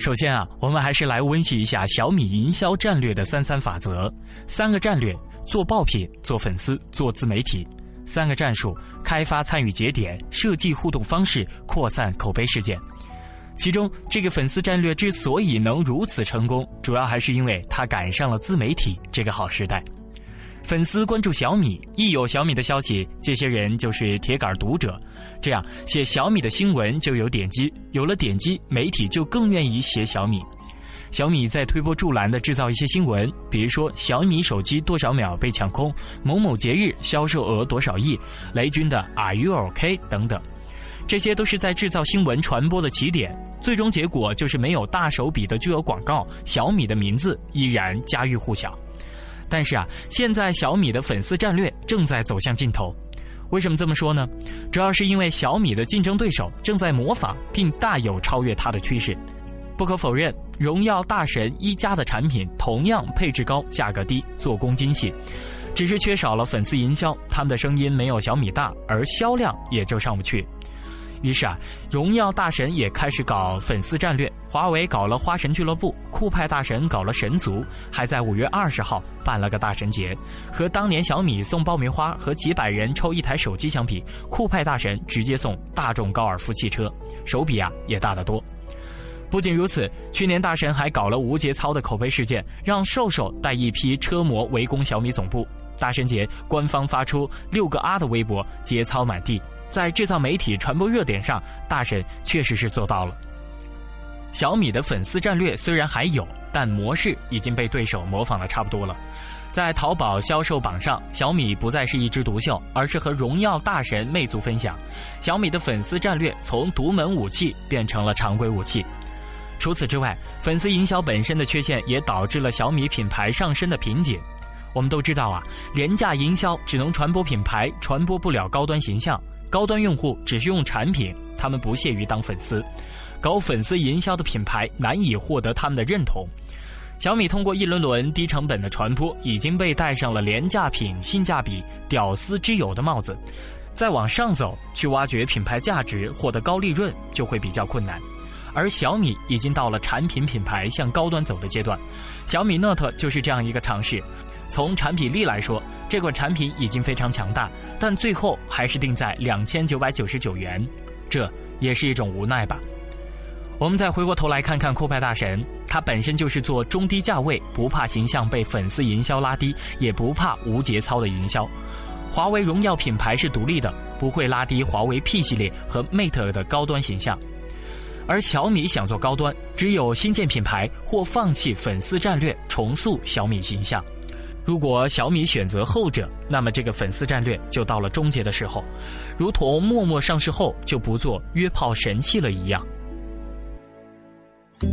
首先啊，我们还是来温习一下小米营销战略的三三法则：三个战略，做爆品、做粉丝、做自媒体；三个战术，开发参与节点、设计互动方式、扩散口碑事件。其中，这个粉丝战略之所以能如此成功，主要还是因为它赶上了自媒体这个好时代。粉丝关注小米，一有小米的消息，这些人就是铁杆读者。这样写小米的新闻就有点击，有了点击，媒体就更愿意写小米。小米在推波助澜的制造一些新闻，比如说小米手机多少秒被抢空，某某节日销售额多少亿，雷军的 Are you OK 等等，这些都是在制造新闻传播的起点。最终结果就是没有大手笔的巨额广告，小米的名字依然家喻户晓。但是啊，现在小米的粉丝战略正在走向尽头。为什么这么说呢？主要是因为小米的竞争对手正在模仿并大有超越它的趋势。不可否认，荣耀、大神一加的产品同样配置高、价格低、做工精细，只是缺少了粉丝营销，他们的声音没有小米大，而销量也就上不去。于是啊，荣耀大神也开始搞粉丝战略，华为搞了花神俱乐部，酷派大神搞了神族，还在五月二十号办了个大神节。和当年小米送爆米花和几百人抽一台手机相比，酷派大神直接送大众高尔夫汽车，手笔啊也大得多。不仅如此，去年大神还搞了无节操的口碑事件，让瘦瘦带一批车模围攻小米总部。大神节官方发出六个啊的微博，节操满地。在制造媒体传播热点上，大神确实是做到了。小米的粉丝战略虽然还有，但模式已经被对手模仿的差不多了。在淘宝销售榜上，小米不再是一枝独秀，而是和荣耀、大神、魅族分享。小米的粉丝战略从独门武器变成了常规武器。除此之外，粉丝营销本身的缺陷也导致了小米品牌上升的瓶颈。我们都知道啊，廉价营销只能传播品牌，传播不了高端形象。高端用户只是用产品，他们不屑于当粉丝，搞粉丝营销的品牌难以获得他们的认同。小米通过一轮轮低成本的传播，已经被戴上了廉价品、性价比、屌丝之友的帽子。再往上走，去挖掘品牌价值、获得高利润，就会比较困难。而小米已经到了产品品牌向高端走的阶段，小米 Note 就是这样一个尝试。从产品力来说，这款产品已经非常强大，但最后还是定在两千九百九十九元，这也是一种无奈吧。我们再回过头来看看酷派大神，它本身就是做中低价位，不怕形象被粉丝营销拉低，也不怕无节操的营销。华为荣耀品牌是独立的，不会拉低华为 P 系列和 Mate 的高端形象。而小米想做高端，只有新建品牌或放弃粉丝战略，重塑小米形象。如果小米选择后者，那么这个粉丝战略就到了终结的时候，如同陌陌上市后就不做约炮神器了一样。